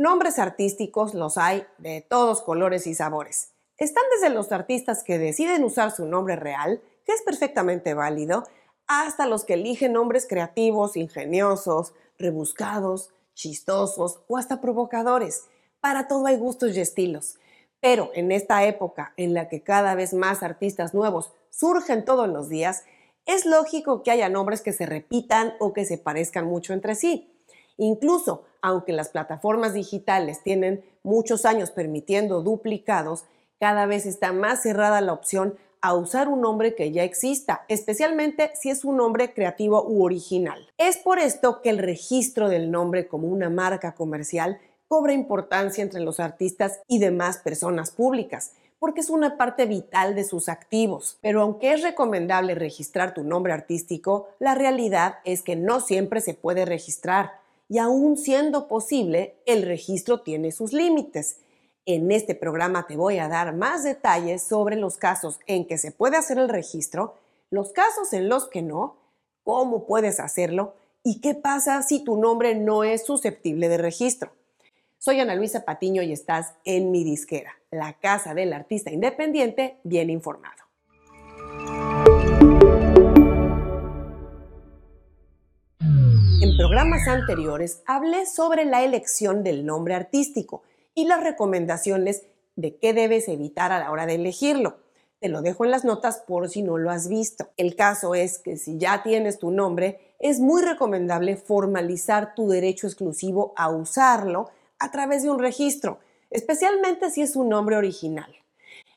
Nombres artísticos los hay de todos colores y sabores. Están desde los artistas que deciden usar su nombre real, que es perfectamente válido, hasta los que eligen nombres creativos, ingeniosos, rebuscados, chistosos o hasta provocadores. Para todo hay gustos y estilos. Pero en esta época en la que cada vez más artistas nuevos surgen todos los días, es lógico que haya nombres que se repitan o que se parezcan mucho entre sí. Incluso, aunque las plataformas digitales tienen muchos años permitiendo duplicados, cada vez está más cerrada la opción a usar un nombre que ya exista, especialmente si es un nombre creativo u original. Es por esto que el registro del nombre como una marca comercial cobra importancia entre los artistas y demás personas públicas, porque es una parte vital de sus activos. Pero aunque es recomendable registrar tu nombre artístico, la realidad es que no siempre se puede registrar y aún siendo posible, el registro tiene sus límites. En este programa te voy a dar más detalles sobre los casos en que se puede hacer el registro, los casos en los que no, cómo puedes hacerlo y qué pasa si tu nombre no es susceptible de registro. Soy Ana Luisa Patiño y estás en mi disquera, la casa del artista independiente bien informado. En programas anteriores hablé sobre la elección del nombre artístico y las recomendaciones de qué debes evitar a la hora de elegirlo. Te lo dejo en las notas por si no lo has visto. El caso es que si ya tienes tu nombre, es muy recomendable formalizar tu derecho exclusivo a usarlo a través de un registro, especialmente si es un nombre original.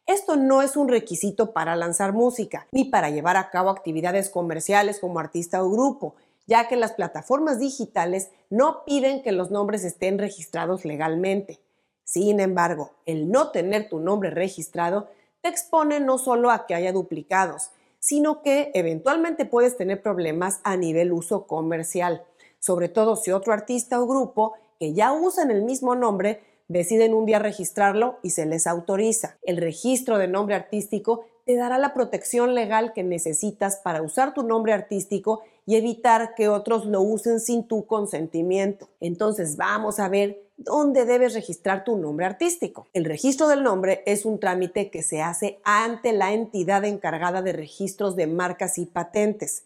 Esto no es un requisito para lanzar música, ni para llevar a cabo actividades comerciales como artista o grupo, ya que las plataformas digitales no piden que los nombres estén registrados legalmente. Sin embargo, el no tener tu nombre registrado te expone no solo a que haya duplicados, sino que eventualmente puedes tener problemas a nivel uso comercial, sobre todo si otro artista o grupo que ya usan el mismo nombre deciden un día registrarlo y se les autoriza. El registro de nombre artístico te dará la protección legal que necesitas para usar tu nombre artístico y evitar que otros lo usen sin tu consentimiento. Entonces vamos a ver dónde debes registrar tu nombre artístico. El registro del nombre es un trámite que se hace ante la entidad encargada de registros de marcas y patentes.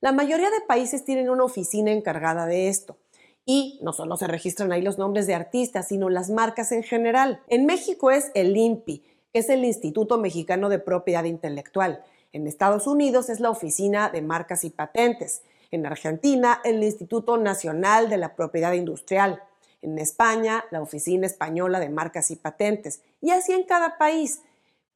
La mayoría de países tienen una oficina encargada de esto. Y no solo se registran ahí los nombres de artistas, sino las marcas en general. En México es el INPI, que es el Instituto Mexicano de Propiedad Intelectual. En Estados Unidos es la Oficina de Marcas y Patentes. En Argentina, el Instituto Nacional de la Propiedad Industrial. En España, la Oficina Española de Marcas y Patentes. Y así en cada país.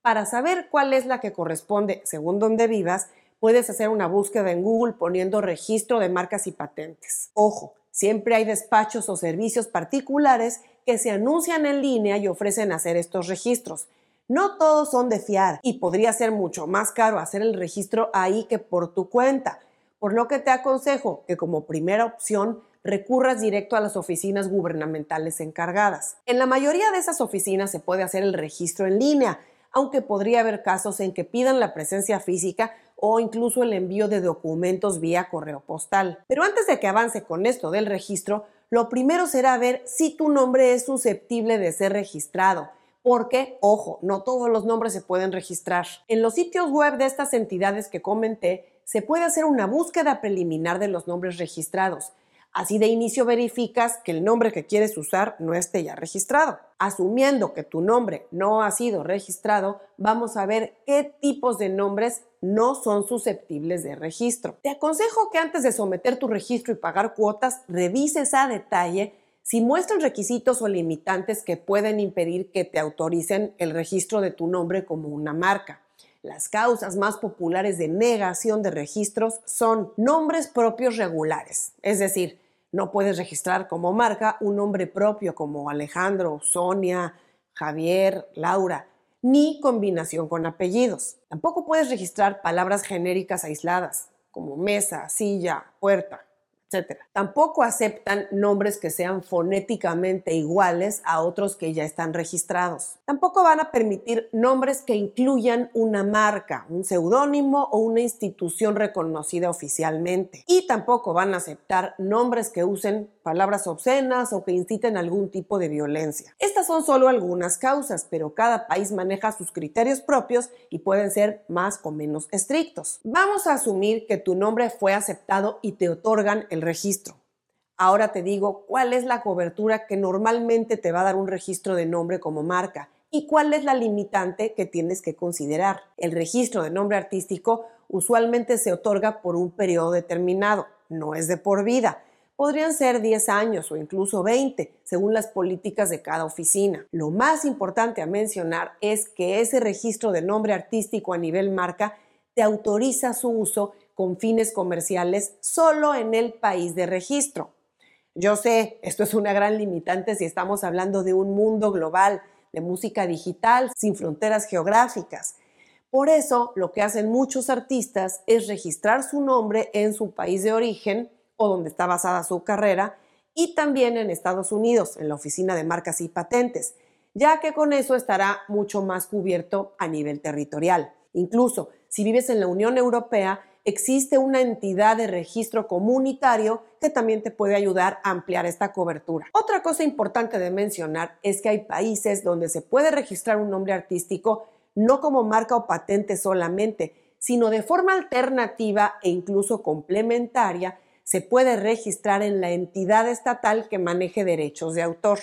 Para saber cuál es la que corresponde según donde vivas, puedes hacer una búsqueda en Google poniendo registro de marcas y patentes. Ojo, Siempre hay despachos o servicios particulares que se anuncian en línea y ofrecen hacer estos registros. No todos son de fiar y podría ser mucho más caro hacer el registro ahí que por tu cuenta, por lo que te aconsejo que como primera opción recurras directo a las oficinas gubernamentales encargadas. En la mayoría de esas oficinas se puede hacer el registro en línea, aunque podría haber casos en que pidan la presencia física o incluso el envío de documentos vía correo postal. Pero antes de que avance con esto del registro, lo primero será ver si tu nombre es susceptible de ser registrado. Porque, ojo, no todos los nombres se pueden registrar. En los sitios web de estas entidades que comenté, se puede hacer una búsqueda preliminar de los nombres registrados Así de inicio verificas que el nombre que quieres usar no esté ya registrado. Asumiendo que tu nombre no ha sido registrado, vamos a ver qué tipos de nombres no son susceptibles de registro. Te aconsejo que antes de someter tu registro y pagar cuotas, revises a detalle si muestran requisitos o limitantes que pueden impedir que te autoricen el registro de tu nombre como una marca. Las causas más populares de negación de registros son nombres propios regulares, es decir, no puedes registrar como marca un nombre propio como Alejandro, Sonia, Javier, Laura, ni combinación con apellidos. Tampoco puedes registrar palabras genéricas aisladas como mesa, silla, puerta Tampoco aceptan nombres que sean fonéticamente iguales a otros que ya están registrados. Tampoco van a permitir nombres que incluyan una marca, un seudónimo o una institución reconocida oficialmente. Y tampoco van a aceptar nombres que usen palabras obscenas o que inciten algún tipo de violencia. Estas son solo algunas causas, pero cada país maneja sus criterios propios y pueden ser más o menos estrictos. Vamos a asumir que tu nombre fue aceptado y te otorgan el registro. Ahora te digo cuál es la cobertura que normalmente te va a dar un registro de nombre como marca y cuál es la limitante que tienes que considerar. El registro de nombre artístico usualmente se otorga por un periodo determinado, no es de por vida. Podrían ser 10 años o incluso 20, según las políticas de cada oficina. Lo más importante a mencionar es que ese registro de nombre artístico a nivel marca te autoriza su uso con fines comerciales solo en el país de registro. Yo sé, esto es una gran limitante si estamos hablando de un mundo global, de música digital, sin fronteras geográficas. Por eso, lo que hacen muchos artistas es registrar su nombre en su país de origen o donde está basada su carrera y también en Estados Unidos, en la Oficina de Marcas y Patentes, ya que con eso estará mucho más cubierto a nivel territorial. Incluso si vives en la Unión Europea, existe una entidad de registro comunitario que también te puede ayudar a ampliar esta cobertura. Otra cosa importante de mencionar es que hay países donde se puede registrar un nombre artístico no como marca o patente solamente, sino de forma alternativa e incluso complementaria, se puede registrar en la entidad estatal que maneje derechos de autor.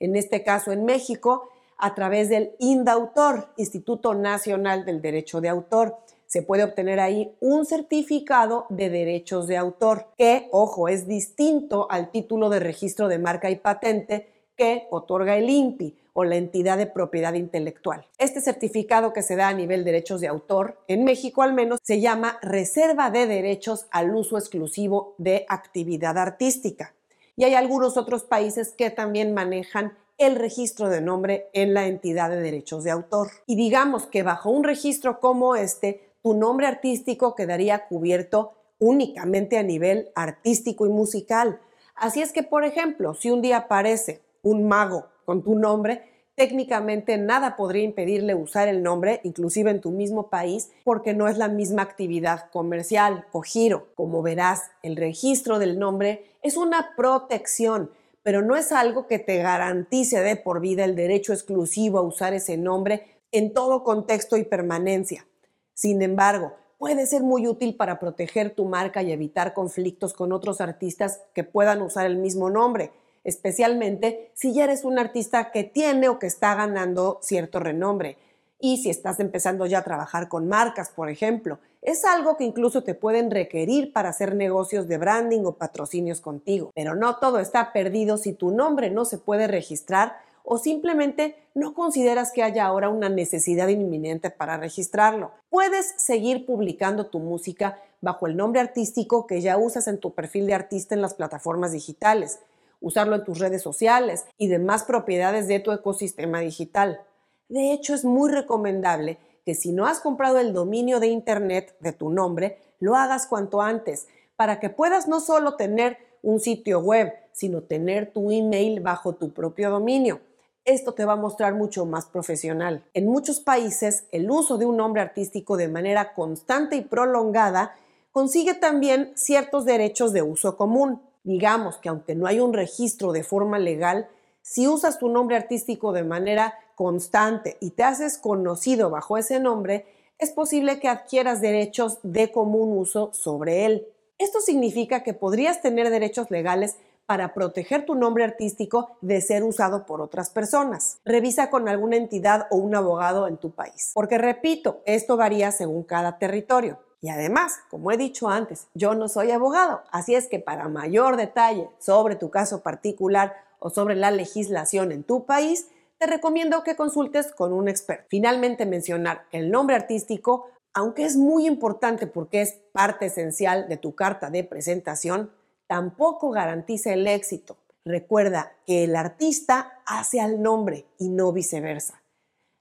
En este caso, en México, a través del INDAUTOR, Instituto Nacional del Derecho de Autor. Se puede obtener ahí un certificado de derechos de autor, que, ojo, es distinto al título de registro de marca y patente que otorga el INPI o la entidad de propiedad intelectual. Este certificado que se da a nivel derechos de autor, en México al menos, se llama Reserva de Derechos al Uso Exclusivo de Actividad Artística. Y hay algunos otros países que también manejan el registro de nombre en la entidad de derechos de autor. Y digamos que bajo un registro como este, tu nombre artístico quedaría cubierto únicamente a nivel artístico y musical. Así es que, por ejemplo, si un día aparece un mago con tu nombre, técnicamente nada podría impedirle usar el nombre, inclusive en tu mismo país, porque no es la misma actividad comercial o giro. Como verás, el registro del nombre es una protección, pero no es algo que te garantice de por vida el derecho exclusivo a usar ese nombre en todo contexto y permanencia. Sin embargo, puede ser muy útil para proteger tu marca y evitar conflictos con otros artistas que puedan usar el mismo nombre especialmente si ya eres un artista que tiene o que está ganando cierto renombre. Y si estás empezando ya a trabajar con marcas, por ejemplo, es algo que incluso te pueden requerir para hacer negocios de branding o patrocinios contigo. Pero no todo está perdido si tu nombre no se puede registrar o simplemente no consideras que haya ahora una necesidad inminente para registrarlo. Puedes seguir publicando tu música bajo el nombre artístico que ya usas en tu perfil de artista en las plataformas digitales usarlo en tus redes sociales y demás propiedades de tu ecosistema digital. De hecho, es muy recomendable que si no has comprado el dominio de Internet de tu nombre, lo hagas cuanto antes, para que puedas no solo tener un sitio web, sino tener tu email bajo tu propio dominio. Esto te va a mostrar mucho más profesional. En muchos países, el uso de un nombre artístico de manera constante y prolongada consigue también ciertos derechos de uso común digamos que aunque no hay un registro de forma legal, si usas tu nombre artístico de manera constante y te haces conocido bajo ese nombre, es posible que adquieras derechos de común uso sobre él. Esto significa que podrías tener derechos legales para proteger tu nombre artístico de ser usado por otras personas. Revisa con alguna entidad o un abogado en tu país. Porque repito, esto varía según cada territorio. Y además, como he dicho antes, yo no soy abogado, así es que para mayor detalle sobre tu caso particular o sobre la legislación en tu país, te recomiendo que consultes con un experto. Finalmente, mencionar el nombre artístico, aunque es muy importante porque es parte esencial de tu carta de presentación, tampoco garantiza el éxito. Recuerda que el artista hace al nombre y no viceversa.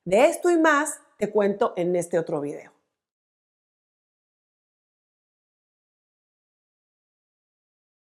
De esto y más te cuento en este otro video.